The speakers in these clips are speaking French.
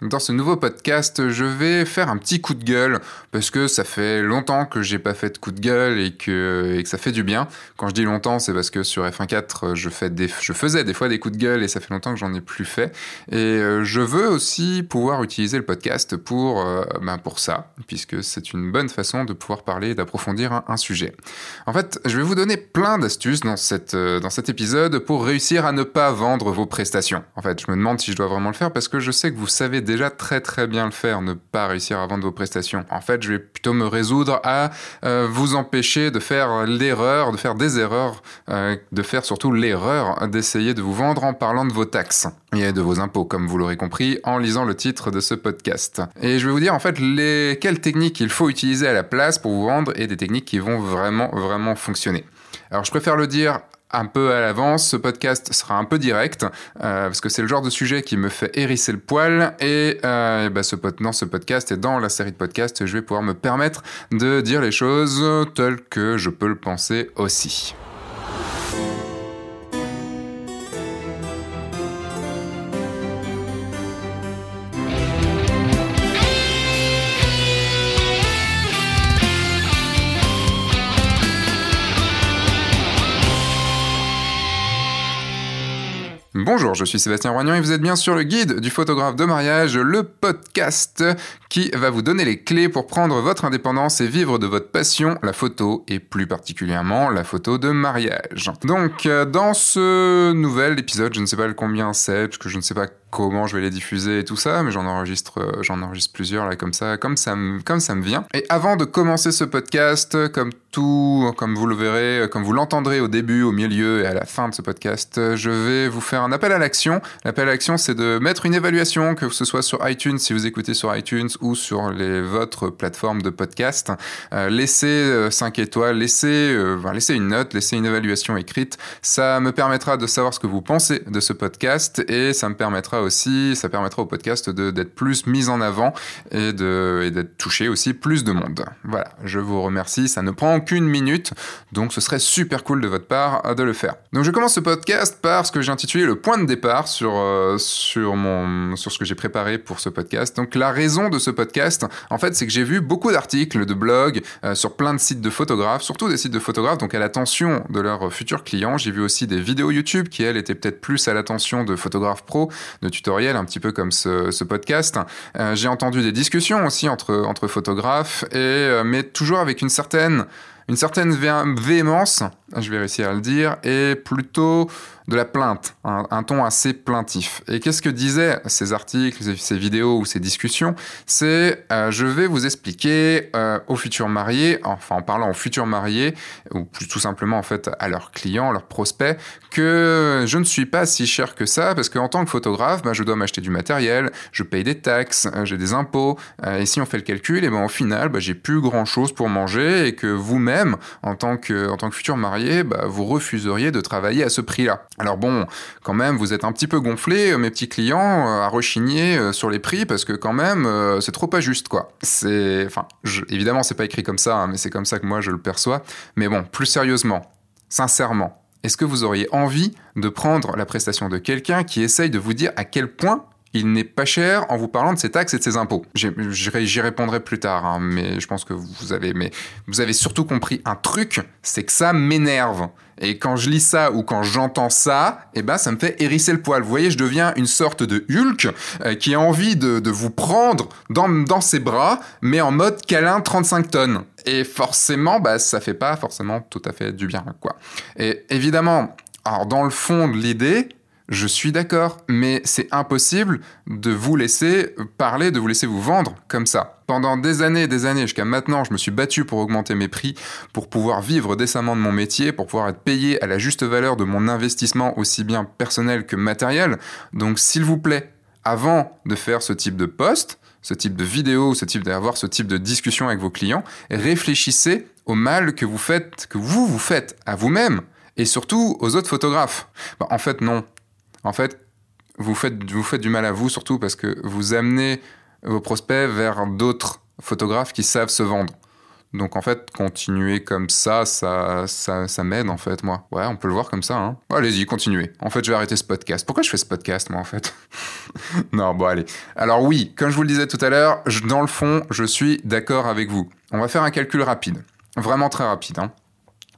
Dans ce nouveau podcast, je vais faire un petit coup de gueule parce que ça fait longtemps que j'ai pas fait de coup de gueule et que, ça fait du bien. Quand je dis longtemps, c'est parce que sur F1.4, je, je faisais des fois des coups de gueule et ça fait longtemps que j'en ai plus fait. Et euh, je veux aussi pouvoir utiliser le podcast pour, euh, ben pour ça, puisque c'est une bonne façon de pouvoir parler et d'approfondir un, sujet. En fait, je vais vous donner plein d'astuces dans, euh, dans cet épisode pour réussir à ne pas vendre vos prestations. En fait, je me demande si je dois vraiment le faire parce que je sais que vous savez déjà très très bien le faire, ne pas réussir à vendre vos prestations. En fait, je vais plutôt me résoudre à euh, vous empêcher de faire l'erreur, de faire des erreurs, euh, de faire surtout l'erreur d'essayer de vous vendre en parlant de vos taxes et de vos impôts, comme vous l'aurez compris en lisant le titre de ce podcast. Et je vais vous dire en fait les... quelles techniques il faut utiliser à la place pour vous vendre et des techniques qui vont vraiment vraiment fonctionner. Alors je préfère le dire un peu à l'avance. Ce podcast sera un peu direct euh, parce que c'est le genre de sujet qui me fait hérisser le poil et, euh, et bah, ce, ce podcast et dans la série de podcasts, je vais pouvoir me permettre de dire les choses telles que je peux le penser aussi. Bonjour, je suis Sébastien Roignan et vous êtes bien sur le guide du photographe de mariage, le podcast qui va vous donner les clés pour prendre votre indépendance et vivre de votre passion, la photo et plus particulièrement la photo de mariage. Donc euh, dans ce nouvel épisode, je ne sais pas le combien c'est, parce que je ne sais pas comment je vais les diffuser et tout ça, mais j'en enregistre, euh, j'en enregistre plusieurs là comme ça, comme ça, me, comme ça me vient. Et avant de commencer ce podcast, comme tout, comme vous le verrez, comme vous l'entendrez au début, au milieu et à la fin de ce podcast, je vais vous faire un appel à l'action. L'appel à l'action, c'est de mettre une évaluation, que ce soit sur iTunes, si vous écoutez sur iTunes ou sur les votre plateforme de podcast. Euh, laissez euh, 5 étoiles, laissez, euh, laissez une note, laissez une évaluation écrite. Ça me permettra de savoir ce que vous pensez de ce podcast et ça me permettra aussi, ça permettra au podcast d'être plus mis en avant et d'être touché aussi plus de monde. Voilà, je vous remercie, ça ne prend qu'une minute, donc ce serait super cool de votre part de le faire. Donc je commence ce podcast par ce que j'ai intitulé le point de départ sur, euh, sur, mon, sur ce que j'ai préparé pour ce podcast. Donc la raison de ce podcast, en fait, c'est que j'ai vu beaucoup d'articles, de blogs, euh, sur plein de sites de photographes, surtout des sites de photographes, donc à l'attention de leurs futurs clients. J'ai vu aussi des vidéos YouTube qui, elles, étaient peut-être plus à l'attention de photographes pro, de tutoriels, un petit peu comme ce, ce podcast. Euh, j'ai entendu des discussions aussi entre, entre photographes, et, euh, mais toujours avec une certaine, une certaine véhémence, je vais réussir à le dire, et plutôt de la plainte, un, ton assez plaintif. Et qu'est-ce que disaient ces articles, ces vidéos ou ces discussions? C'est euh, je vais vous expliquer euh, aux futurs mariés, enfin en parlant aux futurs mariés, ou plus tout simplement en fait à leurs clients, leurs prospects, que je ne suis pas si cher que ça, parce qu'en tant que photographe, bah, je dois m'acheter du matériel, je paye des taxes, euh, j'ai des impôts, et si on fait le calcul, et ben au final, bah, j'ai plus grand chose pour manger, et que vous-même, en tant que, en tant que futur marié, bah, vous refuseriez de travailler à ce prix-là. Alors bon, quand même, vous êtes un petit peu gonflés, mes petits clients, euh, à rechigner sur les prix parce que quand même, euh, c'est trop pas juste, quoi. C'est, enfin, évidemment, c'est pas écrit comme ça, hein, mais c'est comme ça que moi je le perçois. Mais bon, plus sérieusement, sincèrement, est-ce que vous auriez envie de prendre la prestation de quelqu'un qui essaye de vous dire à quel point il n'est pas cher en vous parlant de ses taxes et de ses impôts. J'y répondrai plus tard, hein, mais je pense que vous avez, mais vous avez surtout compris un truc, c'est que ça m'énerve. Et quand je lis ça ou quand j'entends ça, eh ben ça me fait hérisser le poil. Vous voyez, je deviens une sorte de Hulk euh, qui a envie de, vous prendre dans, dans, ses bras, mais en mode câlin 35 tonnes. Et forcément, bah, ça fait pas forcément tout à fait du bien, quoi. Et évidemment, alors dans le fond de l'idée, je suis d'accord, mais c'est impossible de vous laisser parler, de vous laisser vous vendre comme ça. Pendant des années et des années, jusqu'à maintenant, je me suis battu pour augmenter mes prix, pour pouvoir vivre décemment de mon métier, pour pouvoir être payé à la juste valeur de mon investissement aussi bien personnel que matériel. Donc s'il vous plaît, avant de faire ce type de poste, ce type de vidéo, ce type d'avoir ce type de discussion avec vos clients, réfléchissez au mal que vous faites, que vous vous faites à vous-même et surtout aux autres photographes. Bah, en fait, non. En fait, vous faites, vous faites du mal à vous, surtout parce que vous amenez vos prospects vers d'autres photographes qui savent se vendre. Donc en fait, continuer comme ça, ça, ça, ça m'aide en fait, moi. Ouais, on peut le voir comme ça. Hein. allez-y, continuez. En fait, je vais arrêter ce podcast. Pourquoi je fais ce podcast, moi, en fait? Non, bon, allez. Alors oui, comme je vous le disais tout à l'heure, dans le fond, je suis d'accord avec vous. On va faire un calcul rapide. Vraiment très rapide. Hein.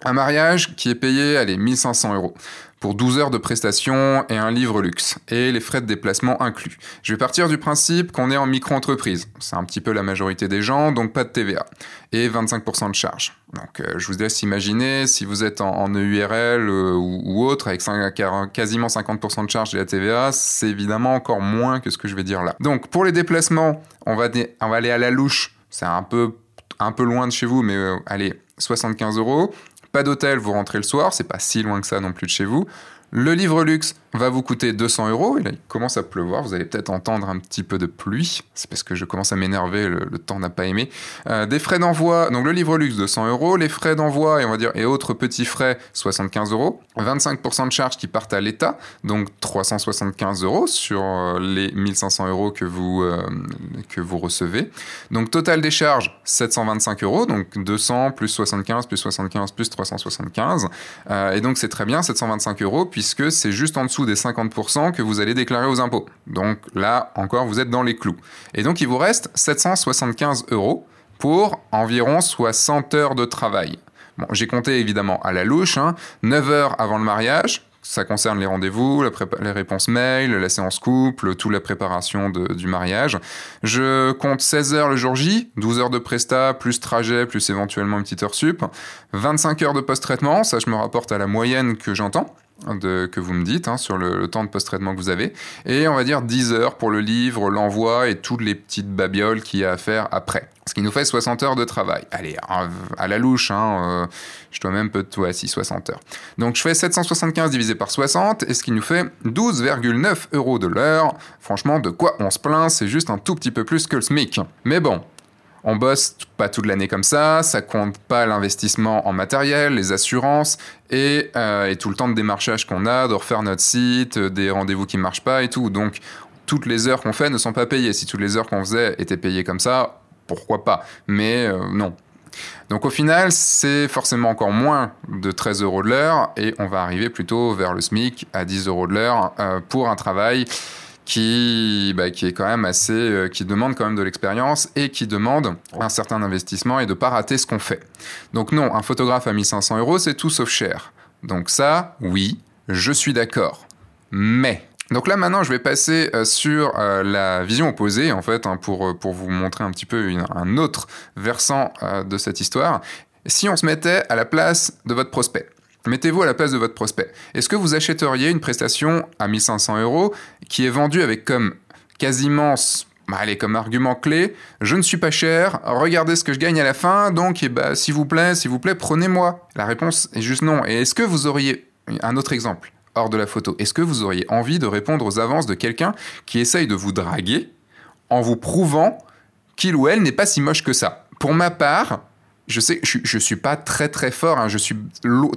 Un mariage qui est payé, allez, 1500 euros pour 12 heures de prestations et un livre luxe, et les frais de déplacement inclus. Je vais partir du principe qu'on est en micro-entreprise. C'est un petit peu la majorité des gens, donc pas de TVA. Et 25% de charge. Donc euh, je vous laisse imaginer, si vous êtes en, EURL euh, ou, autre, avec quasiment 50% de charge de la TVA, c'est évidemment encore moins que ce que je vais dire là. Donc pour les déplacements, on va, on va aller à la louche. C'est un peu, un peu loin de chez vous, mais euh, allez, 75 euros. Pas d'hôtel, vous rentrez le soir, c'est pas si loin que ça non plus de chez vous. Le livre luxe va vous coûter 200 euros. Il commence à pleuvoir. Vous allez peut-être entendre un petit peu de pluie. C'est parce que je commence à m'énerver. Le, temps n'a pas aimé. Euh, des frais d'envoi. Donc, le livre luxe, 200 euros. Les frais d'envoi et on va autres petits frais, 75 euros. 25% de charges qui partent à l'État. Donc, 375 euros sur euh, les 1500 euros que vous, euh, que vous recevez. Donc, total des charges, 725 euros. Donc, 200 plus 75 plus 75 plus 375. et donc, c'est très bien, 725 euros puisque c'est juste en dessous des 50% que vous allez déclarer aux impôts. Donc là, encore, vous êtes dans les clous. Et donc, il vous reste 775 euros pour environ 60 heures de travail. Bon, j'ai compté évidemment à la louche, 9 hein. heures avant le mariage, ça concerne les rendez-vous, les réponses mail, la séance couple, toute la préparation du mariage. Je compte 16 heures le jour J, 12 heures de presta, plus trajet, plus éventuellement une petite heure sup. 25 heures de post-traitement, ça je me rapporte à la moyenne que j'entends que vous me dites hein, sur le, temps de post-traitement que vous avez. Et on va dire 10 heures pour le livre, l'envoi et toutes les petites babioles qu'il y a à faire après. Ce qui nous fait 60 heures de travail. Allez, à la louche, hein, euh, je dois même peu de ouais, si 60 heures. Donc je fais 775 divisé par 60, et ce qui nous fait 12,9 euros de l'heure. Franchement, de quoi on se plaint, c'est juste un tout petit peu plus que le SMIC. Mais bon, on bosse pas toute l'année comme ça, ça compte pas l'investissement en matériel, les assurances et, euh, tout le temps de démarchage qu'on a, de refaire notre site, euh, des rendez-vous qui marchent pas et tout. Donc toutes les heures qu'on fait ne sont pas payées. Si toutes les heures qu'on faisait étaient payées comme ça, pourquoi pas? Mais euh, non. Donc au final, c'est forcément encore moins de 13 euros de l'heure et on va arriver plutôt vers le SMIC à 10 euros de l'heure pour un travail qui, bah, qui est quand même assez, euh, qui demande quand même de l'expérience et qui demande un certain investissement et de pas rater ce qu'on fait. Donc non, un photographe à 1500 euros, c'est tout sauf cher. Donc ça, oui, je suis d'accord. Mais donc là maintenant, je vais passer euh, sur euh, la vision opposée en fait hein, pour, pour vous montrer un petit peu un autre versant de cette histoire. Si on se mettait à la place de votre prospect, Mettez-vous à la place de votre prospect. Est-ce que vous achèteriez une prestation à 1500 euros qui est vendue avec comme quasiment bah, allez, comme argument clé, je ne suis pas cher, regardez ce que je gagne à la fin, donc eh bah, s'il vous plaît, s'il vous plaît, prenez-moi. La réponse est juste non. Et est-ce que vous auriez un autre exemple hors de la photo Est-ce que vous auriez envie de répondre aux avances de quelqu'un qui essaye de vous draguer en vous prouvant qu'il ou elle n'est pas si moche que ça? Pour ma part, je sais, je, je suis pas très très fort, hein. je suis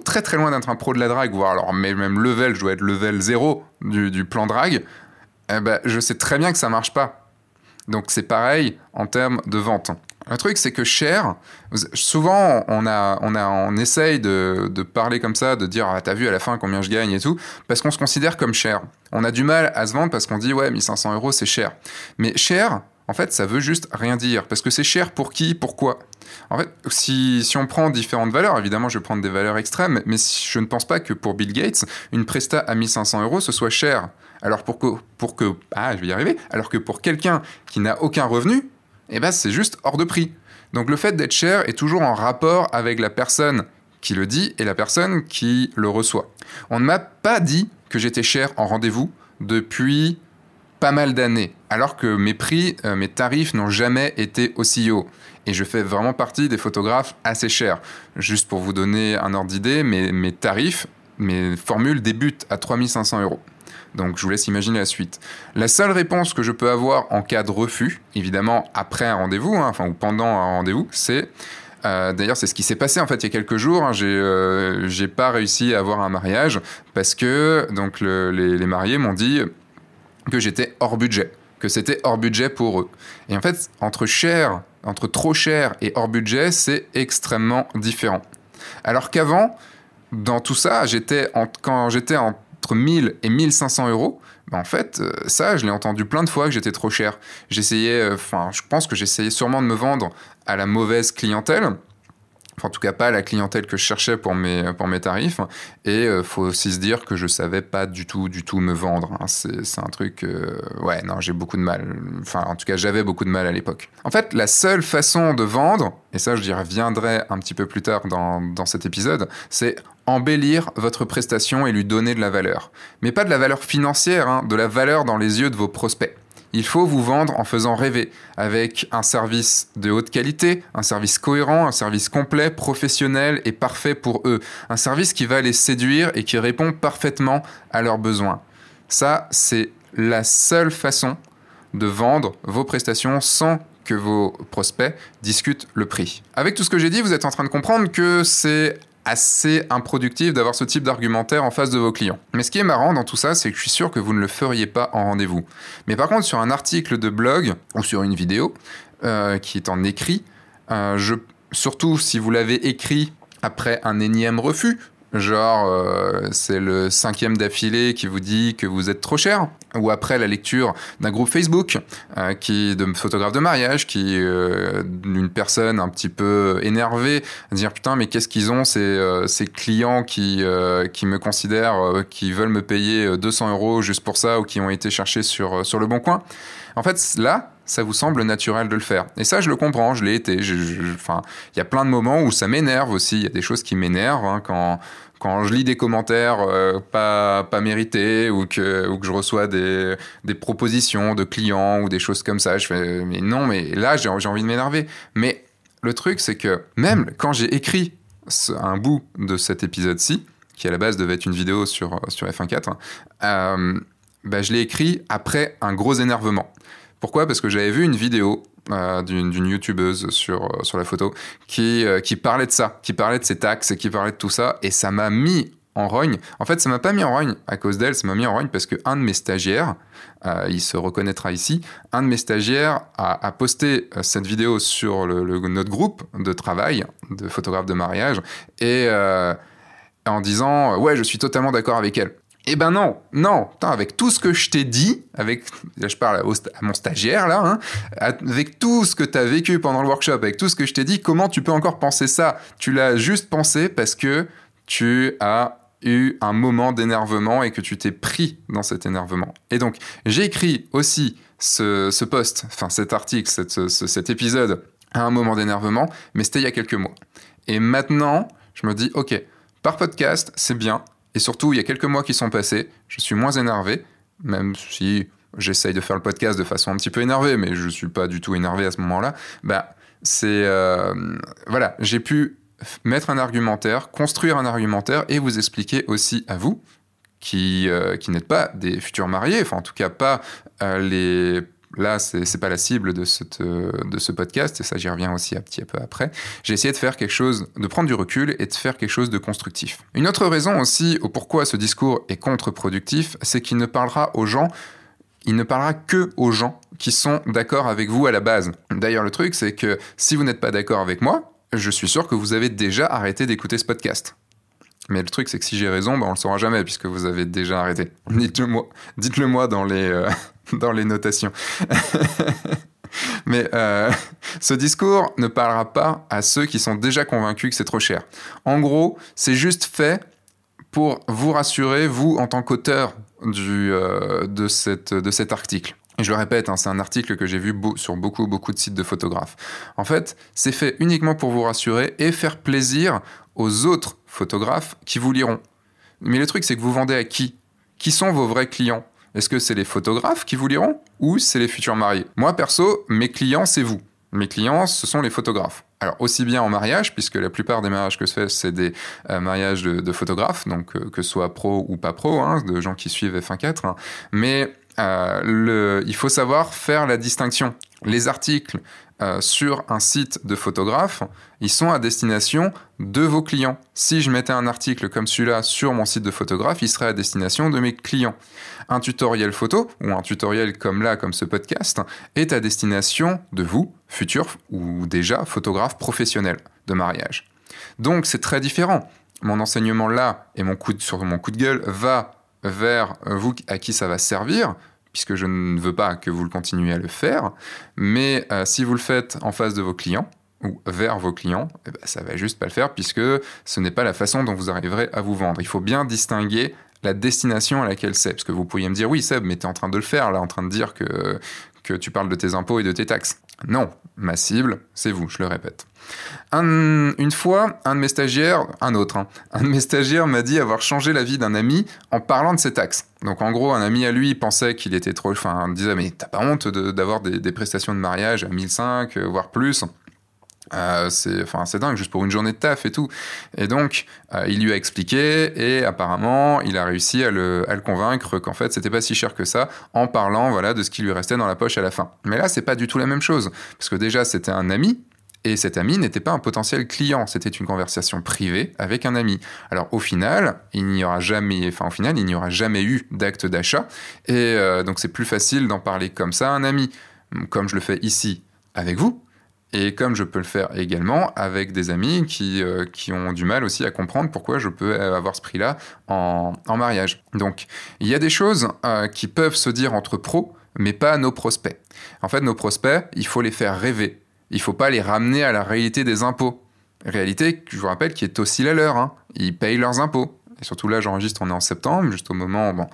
très très loin d'être un pro de la drague, voire alors même level, je dois être level 0 du, plan drague. Eh ben, je sais très bien que ça marche pas. Donc c'est pareil en termes de vente. Le truc, c'est que cher, souvent on, a, on, a, on essaye de, de parler comme ça, de dire ah, T'as vu à la fin combien je gagne et tout, parce qu'on se considère comme cher. On a du mal à se vendre parce qu'on dit Ouais, 1500 euros c'est cher. Mais cher, en fait, ça veut juste rien dire. Parce que c'est cher pour qui Pourquoi? En fait, si, on prend différentes valeurs, évidemment, je vais prendre des valeurs extrêmes, mais je ne pense pas que pour Bill Gates, une presta à 1500 euros, ce soit cher. Alors pour que, pour que, ah, je vais y arriver. Alors que pour quelqu'un qui n'a aucun revenu, eh ben, c'est juste hors de prix. Donc le fait d'être cher est toujours en rapport avec la personne qui le dit et la personne qui le reçoit. On ne m'a pas dit que j'étais cher en rendez-vous depuis pas mal d'années, alors que mes prix, euh, mes tarifs n'ont jamais été aussi hauts. Et je fais vraiment partie des photographes assez chers. Juste pour vous donner un ordre d'idée, mes, tarifs, mes formules débutent à 3500 euros. Donc je vous laisse imaginer la suite. La seule réponse que je peux avoir en cas de refus, évidemment après un rendez-vous, hein, enfin ou pendant un rendez-vous, c'est euh, D'ailleurs, c'est ce qui s'est passé en fait il y a quelques jours. Hein. Euh, j'ai pas réussi à avoir un mariage parce que donc les, les, mariés m'ont dit que j'étais hors budget, que c'était hors budget pour eux. Et en fait, entre cher entre trop cher et hors budget, c'est extrêmement différent. Alors qu'avant, dans tout ça, j'étais quand j'étais entre 1000 et 1500 euros, ben en fait, euh, ça, je l'ai entendu plein de fois que j'étais trop cher. J'essayais, euh, enfin, je pense que j'essayais sûrement de me vendre à la mauvaise clientèle en tout cas pas la clientèle que je cherchais pour mes, pour mes tarifs. Et euh, faut aussi se dire que je savais pas du tout, du tout me vendre. Hein. C'est un truc, euh, ouais, non, j'ai beaucoup de mal. Enfin, en tout cas, j'avais beaucoup de mal à l'époque. En fait, la seule façon de vendre, et ça, je reviendrai un petit peu plus tard dans, dans cet épisode, c'est embellir votre prestation et lui donner de la valeur. Mais pas de la valeur financière, hein, de la valeur dans les yeux de vos prospects. Il faut vous vendre en faisant rêver, avec un service de haute qualité, un service cohérent, un service complet, professionnel et parfait pour eux. Un service qui va les séduire et qui répond parfaitement à leurs besoins. Ça, c'est la seule façon de vendre vos prestations sans que vos prospects discutent le prix. Avec tout ce que j'ai dit, vous êtes en train de comprendre que c'est assez improductif d'avoir ce type d'argumentaire en face de vos clients. Mais ce qui est marrant dans tout ça, c'est que je suis sûr que vous ne le feriez pas en rendez-vous. Mais par contre, sur un article de blog ou sur une vidéo euh, qui est en écrit, euh, surtout si vous l'avez écrit après un énième refus, Genre, euh, c'est le cinquième d'affilée qui vous dit que vous êtes trop cher. Ou après la lecture d'un groupe Facebook euh, qui de photographe de mariage, qui euh, d'une personne un petit peu énervée, dire putain mais qu'est-ce qu'ils ont ces, ces clients qui qui me considèrent, qui veulent me payer 200 euros juste pour ça ou qui ont été cherchés sur sur le bon coin. En fait, là, ça vous semble naturel de le faire. Et ça, je le comprends, je l'ai été. Enfin, il y a plein de moments où ça m'énerve aussi. Il y a des choses qui m'énervent hein, quand quand je lis des commentaires euh, pas, pas mérités ou que, ou que je reçois des, des propositions de clients ou des choses comme ça, je fais mais non, mais là j'ai envie de m'énerver. Mais le truc, c'est que même quand j'ai écrit un bout de cet épisode-ci, qui à la base devait être une vidéo sur, sur F1.4, euh, bah, je l'ai écrit après un gros énervement. Pourquoi? Parce que j'avais vu une vidéo euh, d'une youtubeuse sur, euh, sur la photo qui, euh, qui parlait de ça, qui parlait de ses taxes qui parlait de tout ça, et ça m'a mis en rogne. En fait, ça m'a pas mis en rogne à cause d'elle, ça m'a mis en rogne parce que un de mes stagiaires, il se reconnaîtra ici, un de mes stagiaires a, posté cette vidéo sur le, notre groupe de travail de photographe de mariage et en disant ouais, je suis totalement d'accord avec elle. Eh ben non, non, avec tout ce que je t'ai dit, avec, là je parle à, mon stagiaire là, hein, avec tout ce que tu as vécu pendant le workshop, avec tout ce que je t'ai dit, comment tu peux encore penser ça? Tu l'as juste pensé parce que tu as eu un moment d'énervement et que tu t'es pris dans cet énervement. Et donc, j'ai écrit aussi ce, ce post, enfin cet article, cet épisode à un moment d'énervement, mais c'était il y a quelques mois. Et maintenant, je me dis, ok, par podcast, c'est bien, et surtout, il y a quelques mois qui sont passés, je suis moins énervé, même si j'essaye de faire le podcast de façon un petit peu énervée, mais je ne suis pas du tout énervé à ce moment-là. Bah, c'est euh, voilà, j'ai pu mettre un argumentaire, construire un argumentaire et vous expliquer aussi à vous qui, euh, qui n'êtes pas des futurs mariés, enfin en tout cas pas euh, les là, c'est pas la cible de, cette, de ce podcast, et ça j'y reviens aussi un petit peu après. J'ai essayé de faire quelque chose, de prendre du recul et de faire quelque chose de constructif. Une autre raison aussi au pourquoi ce discours est contre-productif, c'est qu'il ne parlera aux gens, il ne parlera que aux gens qui sont d'accord avec vous à la base. D'ailleurs, le truc, c'est que si vous n'êtes pas d'accord avec moi, je suis sûr que vous avez déjà arrêté d'écouter ce podcast. Mais le truc, c'est que si j'ai raison, ben on le saura jamais puisque vous avez déjà arrêté. Dites-le moi dans les, euh, dans les notations. Mais euh, ce discours ne parlera pas à ceux qui sont déjà convaincus que c'est trop cher. En gros, c'est juste fait pour vous rassurer, vous, en tant qu'auteur euh, de, de cet article. Et je le répète, hein, c'est un article que j'ai vu sur beaucoup, beaucoup de sites de photographes. En fait, c'est fait uniquement pour vous rassurer et faire plaisir aux autres photographes qui vous liront. Mais le truc, c'est que vous vendez à qui? Qui sont vos vrais clients? Est-ce que c'est les photographes qui vous liront ou c'est les futurs mariés? Moi, perso, mes clients, c'est vous. Mes clients, ce sont les photographes. Alors aussi bien en mariage, puisque la plupart des mariages que je fais, c'est des euh, mariages de, photographes, donc euh, que ce soit pro ou pas pro, hein, de gens qui suivent F1.4, hein. mais euh, il faut savoir faire la distinction. Les articles sur un site de photographe, ils sont à destination de vos clients. Si je mettais un article comme celui-là sur mon site de photographe, il serait à destination de mes clients. Un tutoriel photo, ou un tutoriel comme là, comme ce podcast, est à destination de vous, futurs ou déjà photographes professionnels de mariage. Donc c'est très différent. Mon enseignement là et mon coup sur mon coup de gueule va vers vous à qui ça va servir, puisque je ne veux pas que vous le continuiez à le faire. Mais euh, si vous le faites en face de vos clients, ou vers vos clients, eh ben, ça va juste pas le faire puisque ce n'est pas la façon dont vous arriverez à vous vendre. Il faut bien distinguer la destination à laquelle c'est. Parce que vous pourriez me dire, oui Seb, mais tu es en train de le faire là, en train de dire que, que tu parles de tes impôts et de tes taxes. Non, ma cible, c'est vous, je le répète. une fois, un de mes stagiaires, un autre, hein, un de mes stagiaires m'a dit avoir changé la vie d'un ami en parlant de ses taxes. Donc en gros, un ami à lui pensait qu'il était trop, enfin, disait mais t'as pas honte d'avoir des, des, prestations de mariage à 1005, euh, voire plus? Euh, c'est dingue juste pour une journée de taf et tout. Et donc euh, il lui a expliqué et apparemment il a réussi à le, à le convaincre qu'en fait c'était pas si cher que ça en parlant voilà de ce qui lui restait dans la poche à la fin. Mais là c'est pas du tout la même chose parce que déjà c'était un ami et cet ami n'était pas un potentiel client, c'était une conversation privée avec un ami. Alors au final, il n'y aura jamais, enfin au final, il n'y aura jamais eu d'acte d'achat, et euh, donc c'est plus facile d'en parler comme ça à un ami, comme je le fais ici avec vous, et comme je peux le faire également avec des amis qui, euh, qui ont du mal aussi à comprendre pourquoi je peux avoir ce prix-là en, en, mariage. Donc, il y a des choses euh, qui peuvent se dire entre pros, mais pas à nos prospects. En fait, nos prospects, il faut les faire rêver. Il ne faut pas les ramener à la réalité des impôts. Réalité, je vous rappelle, qui est aussi la leur. Hein. Ils payent leurs impôts. Et surtout là, j'enregistre, on est en septembre, juste au moment, bon,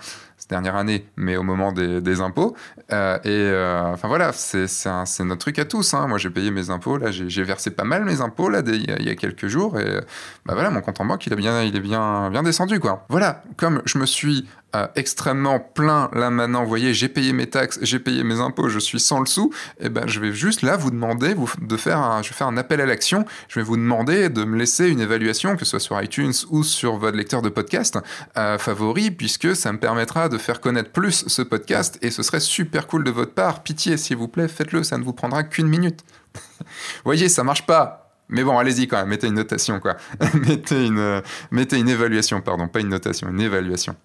dernière année, mais au moment des, impôts. Euh, et euh, enfin voilà, c'est notre truc à tous. Hein. Moi, j'ai payé mes impôts, là, j'ai versé pas mal mes impôts là, il y, a quelques jours, et bah voilà, mon compte en banque, il, a bien, il est bien, bien descendu, quoi. Voilà, comme je me suis extrêmement plein là maintenant, vous voyez, j'ai payé mes taxes, j'ai payé mes impôts, je suis sans le sou, et eh ben je vais juste là vous demander vous, de faire un, je vais faire un appel à l'action, je vais vous demander de me laisser une évaluation, que ce soit sur iTunes ou sur votre lecteur de podcast euh, favori, puisque ça me permettra de faire connaître plus ce podcast et ce serait super cool de votre part. Pitié, s'il vous plaît, faites-le, ça ne vous prendra qu'une minute. vous voyez, ça marche pas. Mais bon, allez-y quand même, mettez une notation, quoi. mettez, une, euh, mettez une évaluation, pardon, pas une notation, une évaluation.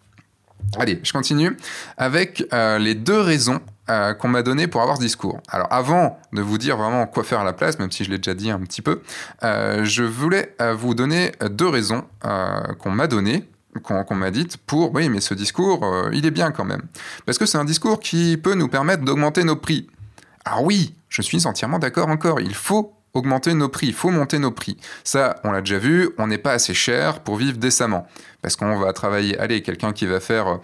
Allez, je continue avec euh, les deux raisons euh, qu'on m'a données pour avoir ce discours. Alors avant de vous dire vraiment quoi faire à la place, même si je l'ai déjà dit un petit peu, euh, je voulais vous donner deux raisons qu'on m'a données qu'on m'a dites pour, oui, mais ce discours, il est bien quand même. Parce que c'est un discours qui peut nous permettre d'augmenter nos prix. Alors oui, je suis entièrement d'accord encore, il faut augmenter nos prix, il faut monter nos prix. Ça, on l'a déjà vu, on n'est pas assez cher pour vivre décemment. Parce qu'on va travailler, allez, quelqu'un qui va faire euh,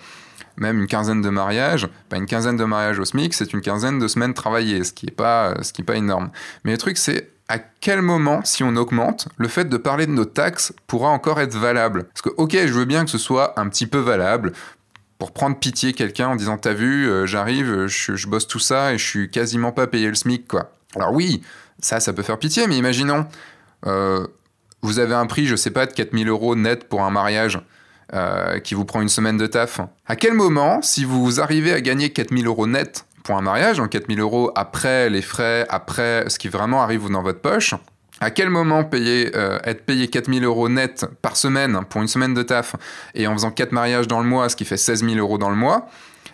même une quinzaine de mariages, pas une quinzaine de mariages au SMIC, c'est une quinzaine de semaines travaillées, ce qui n'est pas, euh, est pas énorme. Mais le truc, c'est à quel moment, si on augmente, le fait de parler de nos taxes pourra encore être valable? Parce que, ok, je veux bien que ce soit un petit peu valable, pour prendre pitié quelqu'un en disant T'as vu, euh, j'arrive, je, bosse tout ça et je suis quasiment pas payé le SMIC, quoi. Alors oui, ça, ça peut faire pitié, mais imaginons, vous avez un prix, je sais pas, de 4000 euros net pour un mariage euh, qui vous prend une semaine de taf. À quel moment, si vous arrivez à gagner 4000 euros net pour un mariage, donc 4000 euros après les frais, après ce qui vraiment arrive dans votre poche, à quel moment payer, euh, être payé 4000 euros net par semaine pour une semaine de taf et en faisant 4 mariages dans le mois, ce qui fait 16 000 euros dans le mois,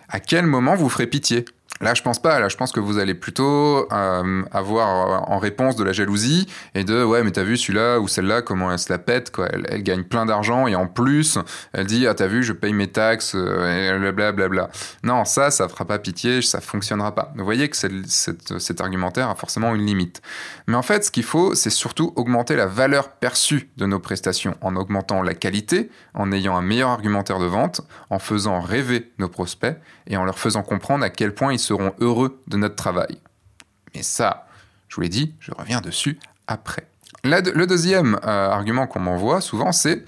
à quel moment vous ferez pitié? Là, je pense pas. Là, je pense que vous allez plutôt euh, avoir en réponse de la jalousie et de ouais, mais t'as vu celui-là ou celle-là comment elle se la pète quoi. Elle, gagne plein d'argent et en plus, elle dit ah t'as vu, je paye mes taxes euh, et blablabla. Bla. Non, ça, ça fera pas pitié, ça fonctionnera pas. Vous voyez que cet argumentaire a forcément une limite. Mais en fait, ce qu'il faut, c'est surtout augmenter la valeur perçue de nos prestations en augmentant la qualité, en ayant un meilleur argumentaire de vente, en faisant rêver nos prospects et en leur faisant comprendre à quel point ils seront heureux de notre travail. Mais ça, je vous l'ai dit, je reviens dessus après. le deuxième euh, argument qu'on m'envoie souvent, c'est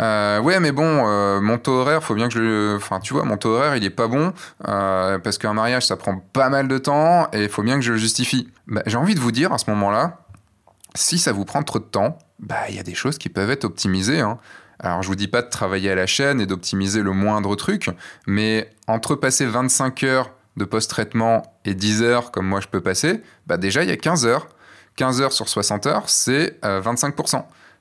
euh, ouais, mais bon, euh, mon taux horaire, faut bien que je. Enfin, tu vois, mon taux horaire, il est pas bon parce qu'un mariage, ça prend pas mal de temps et il faut bien que je le justifie. Bah, j'ai envie de vous dire à ce moment-là, si ça vous prend trop de temps, bah, il y a des choses qui peuvent être optimisées. Hein. Alors je vous dis pas de travailler à la chaîne et d'optimiser le moindre truc, mais entre passer 25 heures de post-traitement et 10 heures comme moi je peux passer, bah déjà il y a 15 heures. 15 heures sur 60 heures, c'est 25%. Euh,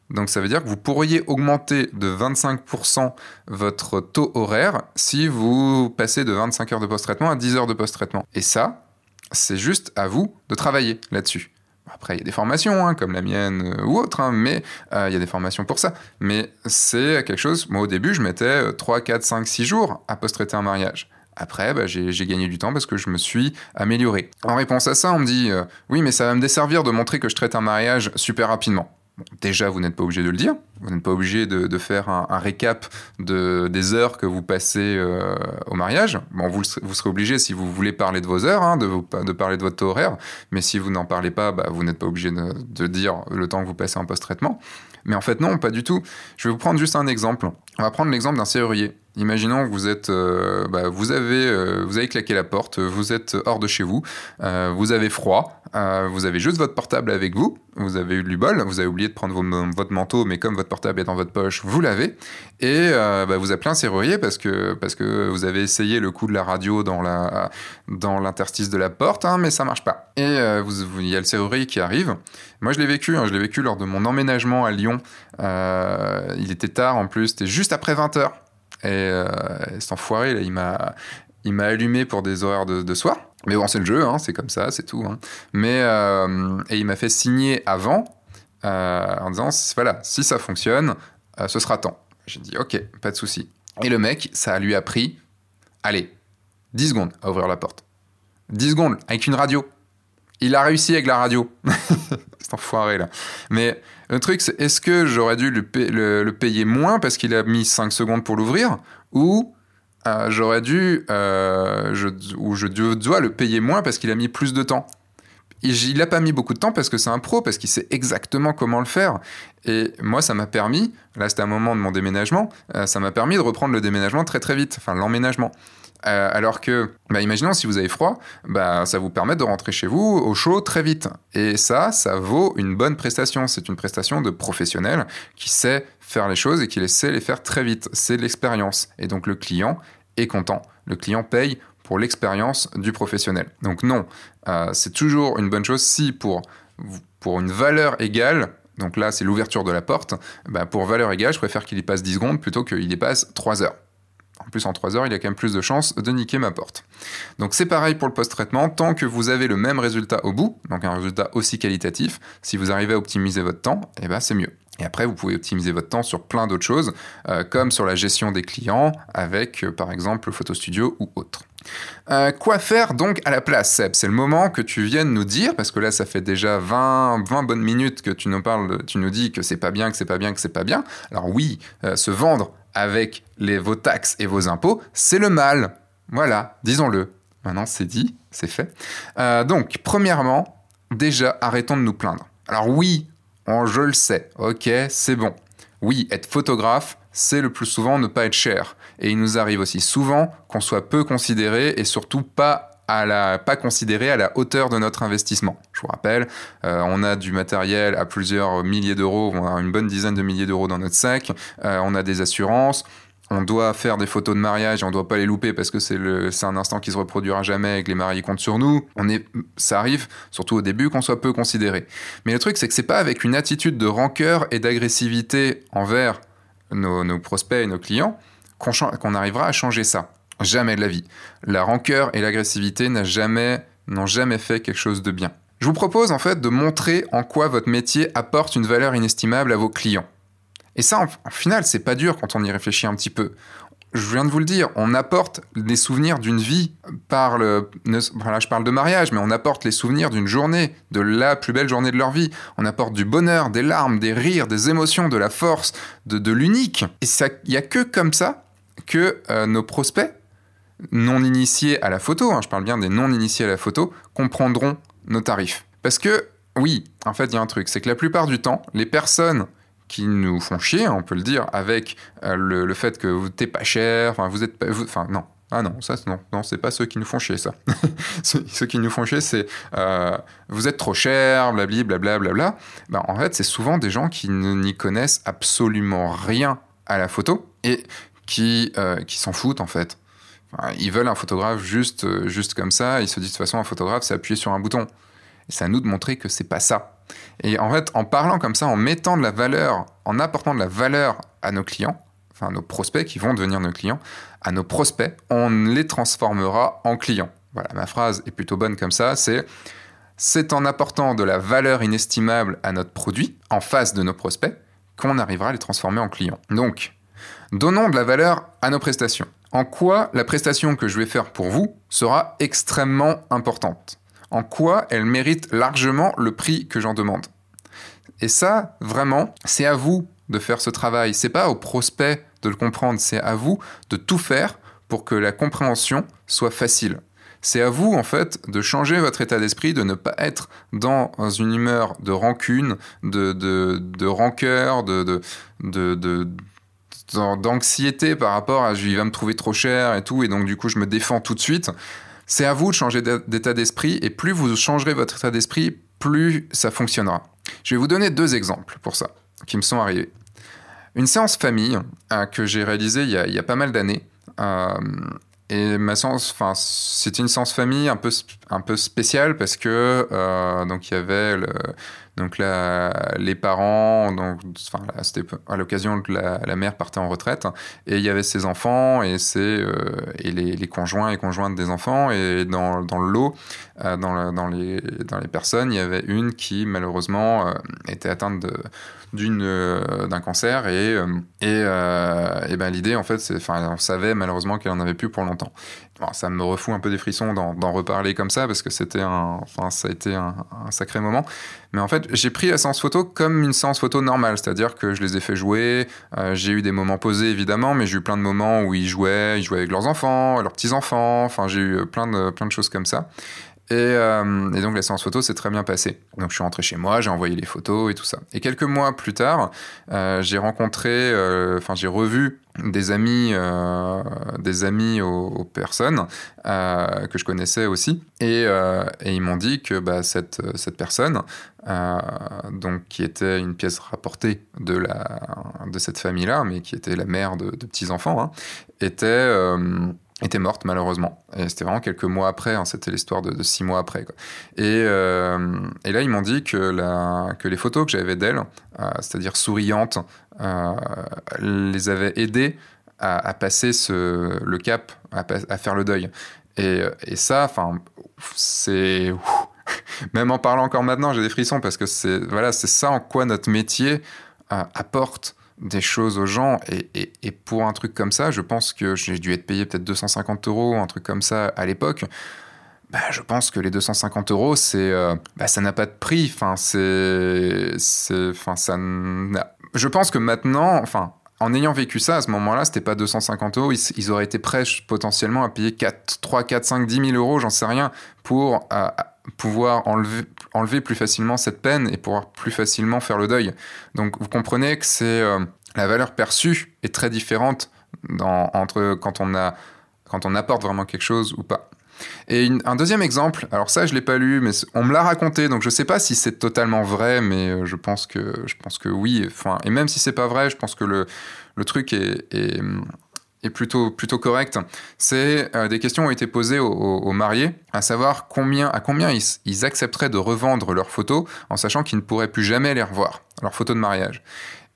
Donc ça veut dire que vous pourriez augmenter de 25% votre taux horaire si vous passez de 25 heures de post-traitement à 10 heures de post-traitement. Et ça, c'est juste à vous de travailler là-dessus. Après, il y a des formations, hein, comme la mienne euh, ou autre, hein, mais euh, il y a des formations pour ça. Mais c'est quelque chose, moi au début, je mettais 3, 4, 5, 6 jours à post-traiter un mariage. Après, bah, j'ai gagné du temps parce que je me suis amélioré. En réponse à ça, on me dit euh, Oui, mais ça va me desservir de montrer que je traite un mariage super rapidement déjà, vous n'êtes pas obligé de le dire. Vous n'êtes pas obligé de, faire un, récap de, des heures que vous passez euh, au mariage. Bon, vous, serez obligé si vous voulez parler de vos heures, hein, de, parler de votre taux horaire. Mais si vous n'en parlez pas, bah, vous n'êtes pas obligé de, dire le temps que vous passez en post-traitement. Mais en fait, non, pas du tout. Je vais vous prendre juste un exemple. On va prendre l'exemple d'un serrurier. Imaginons que vous êtes, euh, bah, vous avez, euh, vous avez claqué la porte, vous êtes hors de chez vous, euh, vous avez froid, vous avez juste votre portable avec vous, vous avez eu du bol, vous avez oublié de prendre votre manteau, mais comme votre portable est dans votre poche, vous l'avez, et bah, vous appelez un serrurier parce que parce que vous avez essayé le coup de la radio dans l'interstice de la porte, hein, mais ça marche pas. Et il y a le serrurier qui arrive. Moi, je l'ai vécu, hein, je l'ai vécu lors de mon emménagement à Lyon. il était tard en plus, c'était juste après 20 h et euh, cet enfoiré, il m'a, il m'a allumé pour des horaires de, soir. Mais bon, c'est le jeu, hein, c'est comme ça, c'est tout. Hein. Mais, euh, et il m'a fait signer avant, euh, en disant, voilà, si ça fonctionne, ce sera temps. J'ai dit, ok, pas de souci. Et le mec, ça lui a pris, allez, 10 secondes à ouvrir la porte. 10 secondes, avec une radio. Il a réussi avec la radio. c'est enfoiré, là. Mais le truc, c'est est-ce que j'aurais dû le, payer moins parce qu'il a mis 5 secondes pour l'ouvrir ou euh, j'aurais dû, euh, ou je dois le payer moins parce qu'il a mis plus de temps il n'a pas mis beaucoup de temps parce que c'est un pro, parce qu'il sait exactement comment le faire. Et moi, ça m'a permis, là c'était un moment de mon déménagement, euh, ça m'a permis de reprendre le déménagement très très vite, enfin l'emménagement. Alors que, bah, imaginons si vous avez froid, bah, ça vous permet de rentrer chez vous au chaud très vite. Et ça, ça vaut une bonne prestation. C'est une prestation de professionnel qui sait faire les choses et qui sait les faire très vite. C'est de l'expérience. Et donc le client est content. Le client paye pour l'expérience du professionnel. Donc non, euh, c'est toujours une bonne chose si pour, pour une valeur égale, donc là c'est l'ouverture de la porte, bah, pour valeur égale, je préfère qu'il y passe 10 secondes plutôt qu'il y passe 3 heures. En plus, en 3 heures, il a quand même plus de chances de niquer ma porte. Donc c'est pareil pour le post-traitement, tant que vous avez le même résultat au bout, donc un résultat aussi qualitatif, si vous arrivez à optimiser votre temps, eh ben c'est mieux. Et après, vous pouvez optimiser votre temps sur plein d'autres choses, euh, comme sur la gestion des clients, avec euh, par exemple le Photo Studio ou autre. Euh, quoi faire donc à la place, Seb? C'est le moment que tu viennes nous dire, parce que là, ça fait déjà 20, 20 bonnes minutes que tu nous parles, tu nous dis que c'est pas bien, que c'est pas bien, que c'est pas bien. Alors oui, se vendre avec vos taxes et vos impôts, c'est le mal. Voilà, disons-le. Maintenant, c'est dit, c'est fait. Donc, premièrement, déjà, arrêtons de nous plaindre. Alors oui, je le sais, ok, c'est bon. Oui, être photographe, c'est le plus souvent ne pas être cher. Et il nous arrive aussi souvent qu'on soit peu considéré et surtout pas à la, pas considéré à la hauteur de notre investissement. Je vous rappelle, euh, on a du matériel à plusieurs milliers d'euros, on a une bonne dizaine de milliers d'euros dans notre sac, euh, on a des assurances, on doit faire des photos de mariage on doit pas les louper parce que c'est un instant qui se reproduira jamais et que les mariés comptent sur nous. On est, ça arrive, surtout au début, qu'on soit peu considéré. Mais le truc, c'est que c'est pas avec une attitude de rancœur et d'agressivité envers nos, prospects et nos clients qu'on arrivera à changer ça. Jamais de la vie. La rancœur et l'agressivité n'ont jamais, jamais fait quelque chose de bien. Je vous propose en fait de montrer en quoi votre métier apporte une valeur inestimable à vos clients. Et ça, en, final, c'est pas dur quand on y réfléchit un petit peu. Je viens de vous le dire, on apporte des souvenirs d'une vie par le. Voilà, je parle de mariage, mais on apporte les souvenirs d'une journée, de la plus belle journée de leur vie. On apporte du bonheur, des larmes, des rires, des émotions, de la force, de, de l'unique. Et il n'y a que comme ça que euh, nos prospects non initiés à la photo, hein, je parle bien des non initiés à la photo, comprendront nos tarifs. Parce que, oui, en fait, il y a un truc, c'est que la plupart du temps, les personnes qui nous font chier, on peut le dire, avec euh, le, fait que vous n'êtes pas cher, enfin, vous êtes pas. Enfin, non. Ah non, ça, non, non c'est pas ceux qui nous font chier, ça. ceux, qui nous font chier, c'est euh, vous êtes trop cher, blablabla, blablabla. Ben, en fait, c'est souvent des gens qui n'y connaissent absolument rien à la photo et qui, qui s'en foutent, en fait ils veulent un photographe juste, juste comme ça. Ils se disent de toute façon, un photographe, c'est appuyer sur un bouton. C'est à nous de montrer que c'est pas ça. Et en fait, en parlant comme ça, en mettant de la valeur, en apportant de la valeur à nos clients, enfin à nos prospects qui vont devenir nos clients, à nos prospects, on les transformera en clients. Voilà, ma phrase est plutôt bonne comme ça, c'est c'est en apportant de la valeur inestimable à notre produit en face de nos prospects qu'on arrivera à les transformer en clients. Donc, donnons de la valeur à nos prestations. En quoi la prestation que je vais faire pour vous sera extrêmement importante? En quoi elle mérite largement le prix que j'en demande Et ça, vraiment, c'est à vous de faire ce travail. C'est pas aux prospects de le comprendre, c'est à vous de tout faire pour que la compréhension soit facile. C'est à vous, en fait, de changer votre état d'esprit, de ne pas être dans une humeur de rancune, de, de, de rancœur, de, de, d'anxiété par rapport à il va me trouver trop cher et tout, et donc du coup je me défends tout de suite. C'est à vous de changer d'état d'esprit, et plus vous changerez votre état d'esprit, plus ça fonctionnera. Je vais vous donner deux exemples pour ça, qui me sont arrivés. Une séance famille euh, que j'ai réalisée il y, a, il y, a, pas mal d'années. Euh, et ma séance, enfin, c'était une séance famille un peu, un peu spéciale parce que euh, donc il y avait le, donc la, les parents, donc enfin c'était à l'occasion que la, mère partait en retraite et il y avait ses enfants et euh, et les, conjoints et conjointes des enfants et dans, dans le lot, euh, dans, dans, les dans les personnes, il y avait une qui malheureusement euh, était atteinte d'une d'un cancer et et, et ben l'idée en fait c'est on savait malheureusement qu'elle en avait plus pour longtemps ça me refout un peu des frissons d'en reparler comme ça parce que c'était un enfin ça a été un, sacré moment. Mais en fait j'ai pris la séance photo comme une séance photo normale c'est-à-dire que je les ai fait jouer euh, j'ai eu des moments posés évidemment mais j'ai eu plein de moments où ils jouaient ils jouaient avec leurs enfants leurs petits enfants enfin j'ai eu plein de plein de choses comme ça et, euh, et, donc la séance photo s'est très bien passée. Donc je suis rentré chez moi, j'ai envoyé les photos et tout ça. Et quelques mois plus tard, euh, j'ai rencontré, euh, enfin j'ai revu des amis, des amis aux, personnes que je connaissais aussi, et, ils m'ont dit que bah, cette, personne, donc qui était une pièce rapportée de cette famille-là, mais qui était la mère de, de petits enfants, hein, était était morte malheureusement. Et c'était vraiment quelques mois après, hein, c'était l'histoire de, six mois après. Et, euh, et, là, ils m'ont dit que, la, que les photos que j'avais d'elle, euh, c'est-à-dire souriantes, euh, les avaient aidées à, passer ce, le cap, à, faire le deuil. Et, et ça, enfin, c'est... Même en parlant encore maintenant, j'ai des frissons parce que c'est voilà, ça en quoi notre métier apporte des choses aux gens. Et, et, et, pour un truc comme ça, je pense que j'ai dû être payé peut-être 250 euros, un truc comme ça à l'époque. Bah, je pense que les 250 euros, c'est, euh, bah, ça n'a pas de prix. Enfin, c'est, enfin, ça. Je pense que maintenant, enfin, en ayant vécu ça à ce moment-là, c'était pas 250 euros. Ils, ils, auraient été prêts potentiellement à payer 4, 3, 4, 5, 10 000 euros, j'en sais rien, pour euh, pouvoir enlever, enlever plus facilement cette peine et pouvoir plus facilement faire le deuil. Donc vous comprenez que c'est euh, la valeur perçue est très différente dans, entre quand on a quand on apporte vraiment quelque chose ou pas. Et un deuxième exemple, alors ça je l'ai pas lu, mais on me l'a raconté, donc je sais pas si c'est totalement vrai, mais euh, je pense que je pense que oui. Et même si c'est pas vrai, je pense que le, le truc est, est plutôt, plutôt correct. C'est euh, des questions ont été posées aux, mariés, à savoir à combien ils, accepteraient de revendre leurs photos en sachant qu'ils ne pourraient plus jamais les revoir, leurs photos de mariage.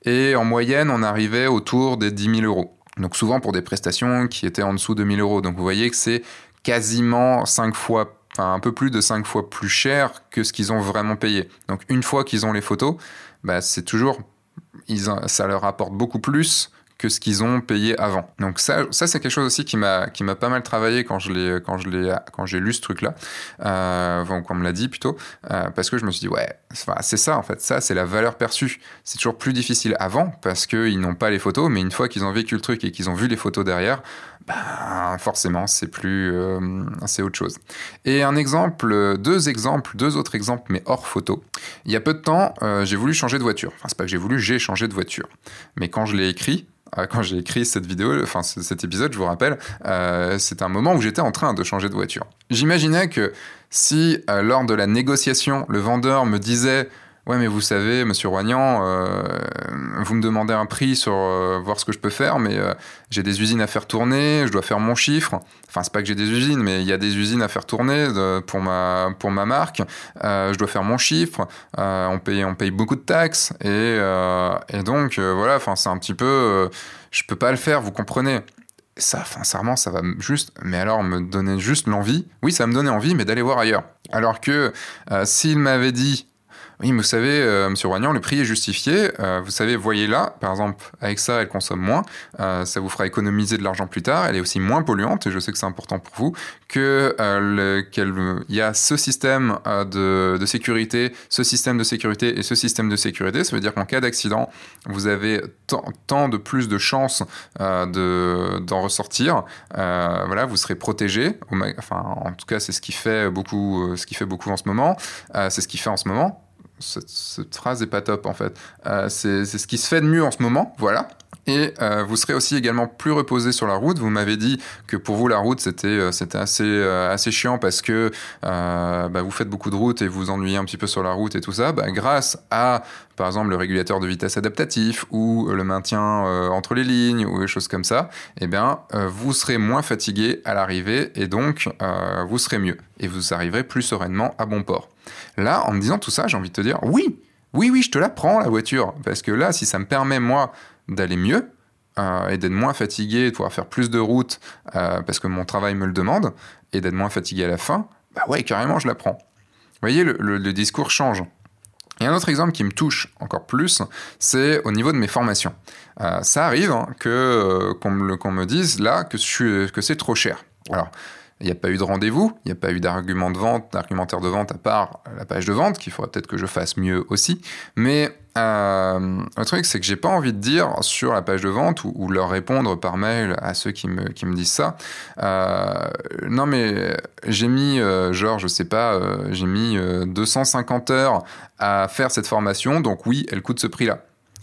Et en moyenne, on arrivait autour des 10 000 euros. Donc souvent pour des prestations qui étaient en dessous de 1000 euros. Donc vous voyez que c'est quasiment 5 fois, enfin un peu plus de 5 fois plus cher que ce qu'ils ont vraiment payé. Donc une fois qu'ils ont les photos, bah, c'est toujours, ça leur apporte beaucoup plus que ce qu'ils ont payé avant. Donc ça, ça c'est quelque chose aussi qui m'a qui m'a pas mal travaillé quand je l'ai quand je l'ai quand j'ai lu ce truc là, euh, qu'on me l'a dit plutôt, euh, parce que je me suis dit ouais c'est ça en fait, ça c'est la valeur perçue. C'est toujours plus difficile avant parce que ils n'ont pas les photos, mais une fois qu'ils ont vécu le truc et qu'ils ont vu les photos derrière, ben, forcément c'est plus euh, c'est autre chose. Et un exemple, deux exemples, deux autres exemples mais hors photo. Il y a peu de temps, euh, j'ai voulu changer de voiture. Enfin c'est pas que j'ai voulu, j'ai changé de voiture. Mais quand je l'ai écrit quand j'ai écrit cette vidéo, enfin cet épisode, je vous rappelle, euh, c'est un moment où j'étais en train de changer de voiture. J'imaginais que si euh, lors de la négociation, le vendeur me disait Ouais, mais vous savez, monsieur Roignan, euh, vous me demandez un prix sur euh, voir ce que je peux faire, mais euh, j'ai des usines à faire tourner, je dois faire mon chiffre. Enfin, c'est pas que j'ai des usines, mais il y a des usines à faire tourner pour, ma, pour ma marque. je dois faire mon chiffre. on, paye, on paye beaucoup de taxes. Et, et donc, voilà, c'est un petit peu. je peux pas le faire, vous comprenez ça, sincèrement, ça va juste, mais alors me donner juste l'envie, oui, ça va me donner envie, mais d'aller voir ailleurs. Alors que s'il m'avait dit, oui, mais vous savez, euh, Monsieur Roignan, le prix est justifié. Euh, vous savez, voyez là, par exemple, avec ça, elle consomme moins. Euh, ça vous fera économiser de l'argent plus tard. Elle est aussi moins polluante, et je sais que c'est important pour vous, que qu'il y a ce système de, de, sécurité, ce système de sécurité et ce système de sécurité. Ça veut dire qu'en cas d'accident, vous avez tant de plus de chances de, d'en ressortir. voilà, vous serez protégé. Enfin, en tout cas, c'est ce qui fait beaucoup, ce qui fait beaucoup en ce moment. c'est ce qui fait en ce moment cette, phrase n'est pas top en fait. Euh, c'est ce qui se fait de mieux en ce moment, voilà. Et euh, vous serez aussi également plus reposé sur la route. Vous m'avez dit que pour vous la route c'était euh, c'était assez assez chiant parce que bah, vous faites beaucoup de route et vous vous ennuyez un petit peu sur la route et tout ça. Bah, grâce à par exemple le régulateur de vitesse adaptatif ou le maintien entre les lignes ou des choses comme ça, eh bien vous serez moins fatigué à l'arrivée et donc vous serez mieux et vous arriverez plus sereinement à bon port. Là, en me disant tout ça, j'ai envie de te dire oui, oui, oui, je te la prends la voiture. Parce que là, si ça me permet, moi, d'aller mieux euh, et d'être moins fatigué, de pouvoir faire plus de route euh, parce que mon travail me le demande et d'être moins fatigué à la fin, bah ouais, carrément, je la prends. Vous voyez, le, discours change. Et un autre exemple qui me touche encore plus, c'est au niveau de mes formations. Euh, ça arrive hein, que qu'on me, dise là que, que c'est trop cher. Alors, il n'y a pas eu de rendez-vous, il n'y a pas eu d'argument de vente, d'argumentaire de vente à part la page de vente, qu'il faudrait peut-être que je fasse mieux aussi. Mais euh, le truc, c'est que j'ai pas envie de dire sur la page de vente ou, leur répondre par mail à ceux qui me, qui me disent ça. Euh, non, mais j'ai mis, euh, genre, je sais pas, euh, j'ai mis 250 heures à faire cette formation, donc oui, elle coûte ce prix-là.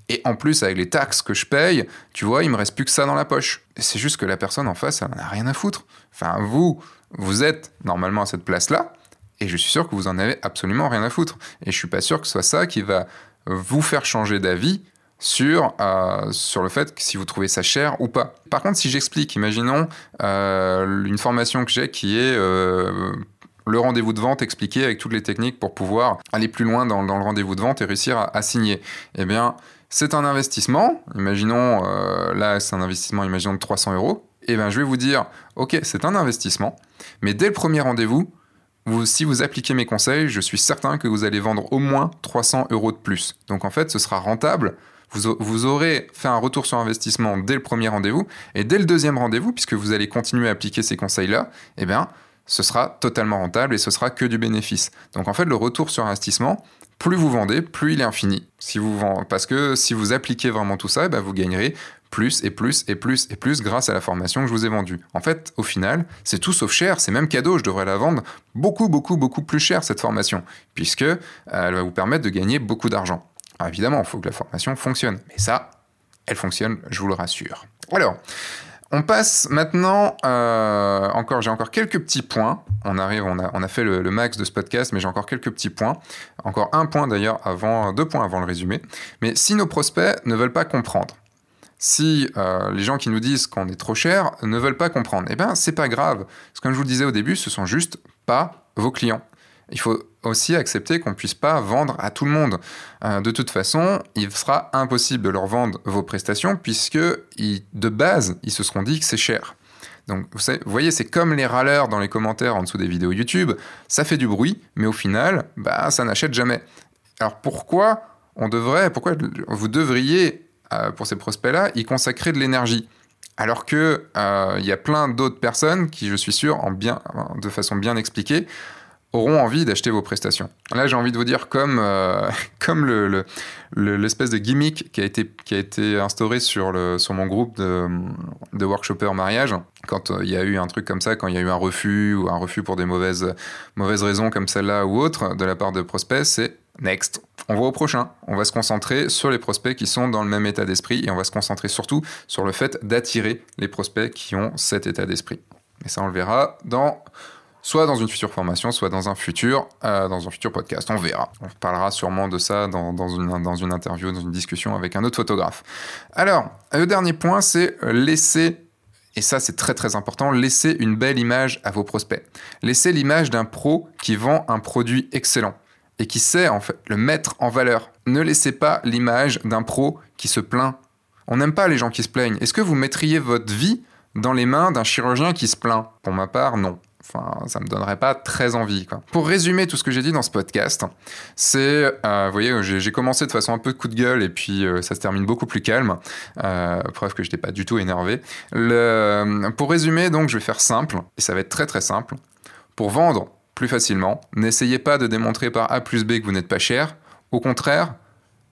Et en plus, avec les taxes que je paye, tu vois, il me reste plus que ça dans la poche. C'est juste que la personne en face, elle n'en a rien à foutre. Enfin, vous, vous êtes normalement à cette place-là, et je suis sûr que vous en avez absolument rien à foutre. Et je suis pas sûr que ce soit ça qui va vous faire changer d'avis sur, euh, sur le fait que si vous trouvez ça cher ou pas. Par contre, si j'explique, imaginons euh, une formation que j'ai qui est euh, le rendez-vous de vente expliqué avec toutes les techniques pour pouvoir aller plus loin dans, le rendez-vous de vente et réussir à, à signer. Eh bien, c'est un investissement, imaginons, là c'est un investissement, imaginons de 300 euros, eh bien je vais vous dire, ok, c'est un investissement, mais dès le premier rendez-vous, vous, si vous appliquez mes conseils, je suis certain que vous allez vendre au moins 300 euros de plus. Donc en fait, ce sera rentable. Vous, aurez fait un retour sur investissement dès le premier rendez-vous, et dès le deuxième rendez-vous, puisque vous allez continuer à appliquer ces conseils-là, eh bien, ce sera totalement rentable et ce sera que du bénéfice. Donc en fait, le retour sur investissement, plus vous vendez, plus il est infini. Parce que si vous appliquez vraiment tout ça, eh ben, vous gagnerez plus et plus et plus et plus grâce à la formation que je vous ai vendue. En fait, au final, c'est tout sauf cher, c'est même cadeau, je devrais la vendre beaucoup, beaucoup, beaucoup plus cher cette formation, puisque euh, elle va vous permettre de gagner beaucoup d'argent. évidemment, il faut que la formation fonctionne, mais ça, elle fonctionne, je vous le rassure. Alors, on passe maintenant, euh, encore, j'ai encore quelques petits points. On arrive, on a, fait le, max de ce podcast, mais j'ai encore quelques petits points. Encore un point d'ailleurs avant, deux points avant le résumé. Mais si nos prospects ne veulent pas comprendre, si euh, les gens qui nous disent qu'on est trop cher ne veulent pas comprendre, eh bien c'est pas grave. Parce que comme je vous le disais au début, ce sont juste pas vos clients. Il faut aussi accepter qu'on ne puisse pas vendre à tout le monde. Euh, de toute façon, il sera impossible de leur vendre vos prestations puisque de base, ils se seront dit que c'est cher. Donc vous, voyez, c'est comme les râleurs dans les commentaires en dessous des vidéos YouTube, ça fait du bruit, mais au final, bah, ça n'achète jamais. Alors pourquoi on devrait, pourquoi vous devriez, pour ces prospects-là, y consacrer de l'énergie alors que euh, il y a plein d'autres personnes qui, je suis sûr, en bien, de façon bien expliquée, auront envie d'acheter vos prestations. Là, j'ai envie de vous dire, comme, euh, comme le, l'espèce de gimmick qui a été, qui a été instauré sur, sur mon groupe de, de workshoppers mariage, quand euh, il y a eu un truc comme ça, quand il y a eu un refus ou un refus pour des mauvaises, mauvaises raisons comme celle-là ou autre de la part de prospects, c'est next. On va au prochain. On va se concentrer sur les prospects qui sont dans le même état d'esprit et on va se concentrer surtout sur le fait d'attirer les prospects qui ont cet état d'esprit. Et ça, on le verra dans soit dans une future formation, soit dans un futur, euh, dans un futur podcast. On verra. On parlera sûrement de ça dans, une, dans une interview, dans une discussion avec un autre photographe. Alors, le dernier point, c'est laisser et ça, c'est très très important. Laissez une belle image à vos prospects. Laissez l'image d'un pro qui vend un produit excellent et qui sait en fait le mettre en valeur. Ne laissez pas l'image d'un pro qui se plaint. On n'aime pas les gens qui se plaignent. Est-ce que vous mettriez votre vie dans les mains d'un chirurgien qui se plaint? Pour ma part, non. Enfin, ça me donnerait pas très envie. Pour résumer tout ce que j'ai dit dans ce podcast, c'est, euh, vous voyez, j'ai commencé de façon un peu coup de gueule et puis euh, ça se termine beaucoup plus calme. Euh, preuve que je n'étais pas du tout énervé. Pour résumer, donc, je vais faire simple et ça va être très très simple. Pour vendre plus facilement, n'essayez pas de démontrer par A plus B que vous n'êtes pas cher. Au contraire,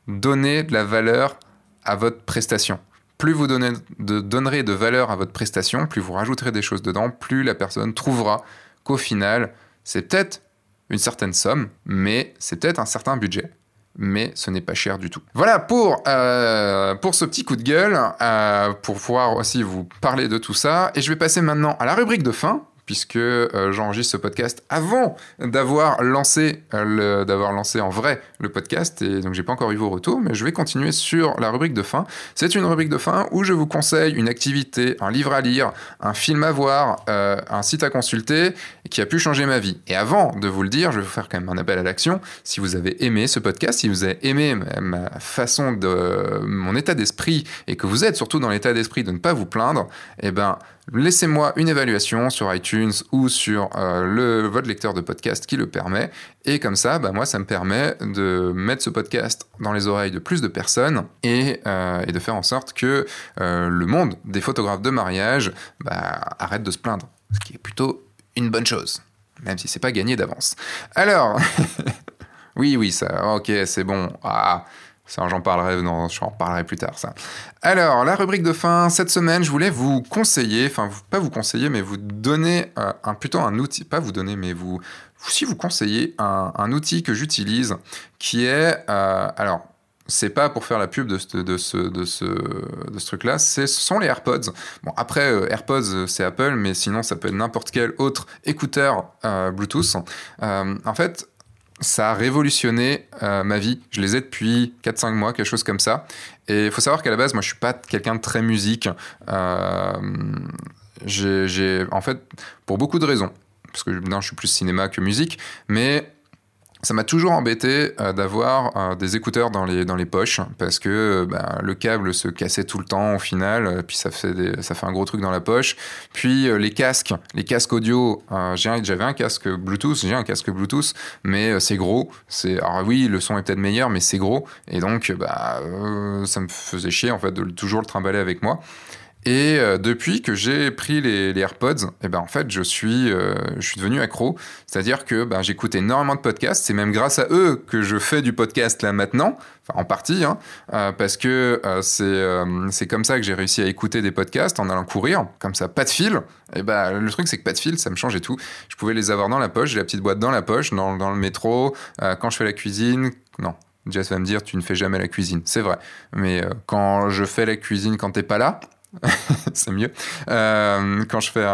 donnez de la valeur à votre prestation plus vous donnerez de valeur à votre prestation, plus vous rajouterez des choses dedans, plus la personne trouvera qu'au final, c'est peut-être une certaine somme, mais c'est peut-être un certain budget. Mais ce n'est pas cher du tout. Voilà pour, euh, pour ce petit coup de gueule, euh, pour pouvoir aussi vous parler de tout ça. Et je vais passer maintenant à la rubrique de fin, puisque euh, j'enregistre ce podcast avant d'avoir lancé, euh, lancé en vrai le podcast, et donc j'ai pas encore eu vos retours, mais je vais continuer sur la rubrique de fin. C'est une rubrique de fin où je vous conseille une activité, un livre à lire, un film à voir, euh, un site à consulter qui a pu changer ma vie. Et avant de vous le dire, je vais vous faire quand même un appel à l'action. Si vous avez aimé ce podcast, si vous avez aimé ma façon de mon état d'esprit et que vous êtes surtout dans l'état d'esprit de ne pas vous plaindre, eh ben laissez-moi une évaluation sur iTunes ou sur euh, le, votre lecteur de podcast qui le permet. Et comme ça, bah, moi, ça me permet de mettre ce podcast dans les oreilles de plus de personnes et, euh, de faire en sorte que euh, le monde des photographes de mariage bah, arrête de se plaindre. Ce qui est plutôt une bonne chose, même si c'est pas gagné d'avance. Alors, oui, oui, ça, ok, c'est bon. Ah, j'en parlerai, non, j'en parlerai plus tard. Alors, la rubrique de fin, cette semaine, je voulais vous conseiller, enfin, pas vous conseiller, mais vous donner euh, un, plutôt un outil, pas vous donner, mais vous, si vous conseiller un, outil que j'utilise qui est, euh, alors, c'est pas pour faire la pub de ce, truc-là, ce sont les AirPods. Bon, après, euh, AirPods, c'est Apple, mais sinon, ça peut être n'importe quel autre écouteur Bluetooth. en fait, ça a révolutionné euh, ma vie. Je les ai depuis 4-5 mois, quelque chose comme ça. Et il faut savoir qu'à la base, moi, je suis pas quelqu'un de très musique. Euh, j'ai, en fait, pour beaucoup de raisons, parce que non, je suis plus cinéma que musique, mais ça m'a toujours embêté euh, d'avoir euh, des écouteurs dans les, dans les poches parce que euh, bah, le câble se cassait tout le temps au final, puis ça fait, ça fait un gros truc dans la poche. Puis les casques, les casques audio, j'avais un casque Bluetooth, j'ai un casque Bluetooth, mais c'est gros. C'est, alors oui, le son est peut-être meilleur, mais c'est gros. Et donc, bah, ça me faisait chier en fait de toujours le trimballer avec moi. Et euh, depuis que j'ai pris les, AirPods, eh ben en fait, je suis, euh, je suis devenu accro. C'est-à-dire que ben, j'écoute énormément de podcasts. C'est même grâce à eux que je fais du podcast là maintenant, en partie, hein, euh, parce que c'est comme ça que j'ai réussi à écouter des podcasts en allant courir, comme ça, pas de fil. Et ben le truc c'est que pas de fil, ça me changeait tout. Je pouvais les avoir dans la poche, j'ai la petite boîte dans la poche, dans, dans le métro, quand je fais la cuisine. Non, Jess va me dire, tu ne fais jamais la cuisine. C'est vrai. Mais quand je fais la cuisine quand t'es pas là, c'est mieux. Euh, quand je fais,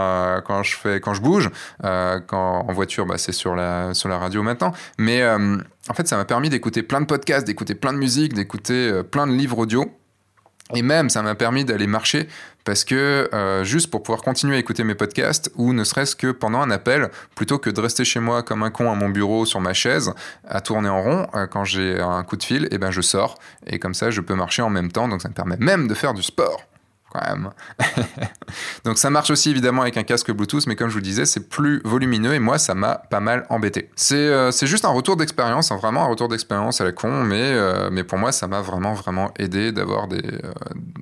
quand je fais, quand je bouge, euh, en voiture, bah, c'est sur la sur la radio maintenant. Mais euh, en fait, ça m'a permis d'écouter plein de podcasts, d'écouter plein de musique, d'écouter plein de livres audio. Et même, ça m'a permis d'aller marcher parce que juste pour pouvoir continuer à écouter mes podcasts ou ne serait-ce que pendant un appel, plutôt que de rester chez moi comme un con à mon bureau sur ma chaise à tourner en rond, quand j'ai un coup de fil, et eh ben je sors et comme ça je peux marcher en même temps. Donc ça me permet même de faire du sport quand même. Donc ça marche aussi évidemment avec un casque Bluetooth, mais comme je vous disais, c'est plus volumineux et moi ça m'a pas mal embêté. C'est euh, juste un retour d'expérience, hein, vraiment un retour d'expérience à la con, mais, euh, mais pour moi ça m'a vraiment vraiment aidé d'avoir euh,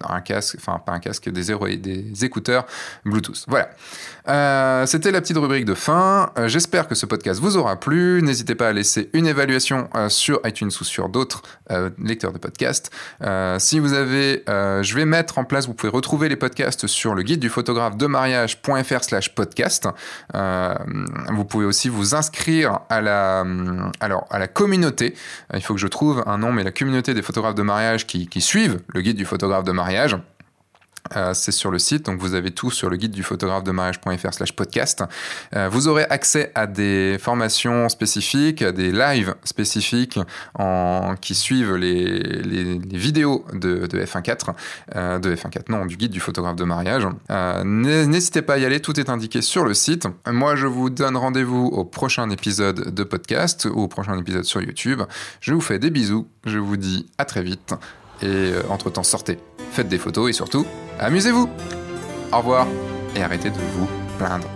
un casque, enfin pas un casque, des, des écouteurs Bluetooth. Voilà. C'était la petite rubrique de fin. J'espère que ce podcast vous aura plu. N'hésitez pas à laisser une évaluation sur iTunes ou sur d'autres lecteurs de podcasts. si vous avez, je vais mettre en place, vous pouvez retrouver les podcasts sur le guide du photographe de mariage.fr slash podcast. Euh, vous pouvez aussi vous inscrire à la, alors, à la communauté. Il faut que je trouve un nom, mais la communauté des photographes de mariage qui suivent le guide du photographe de mariage. Euh, c'est sur le site, donc vous avez tout sur le guide du photographe de mariage.fr slash podcast. Euh, vous aurez accès à des formations spécifiques, à des lives spécifiques qui suivent les, vidéos de, de F1.4, euh, de F1.4, non, du guide du photographe de mariage. N'hésitez pas à y aller, tout est indiqué sur le site. Moi, je vous donne rendez-vous au prochain épisode de podcast ou au prochain épisode sur YouTube. Je vous fais des bisous, je vous dis à très vite et entre-temps sortez, faites des photos et surtout Amusez-vous Au revoir et arrêtez de vous plaindre.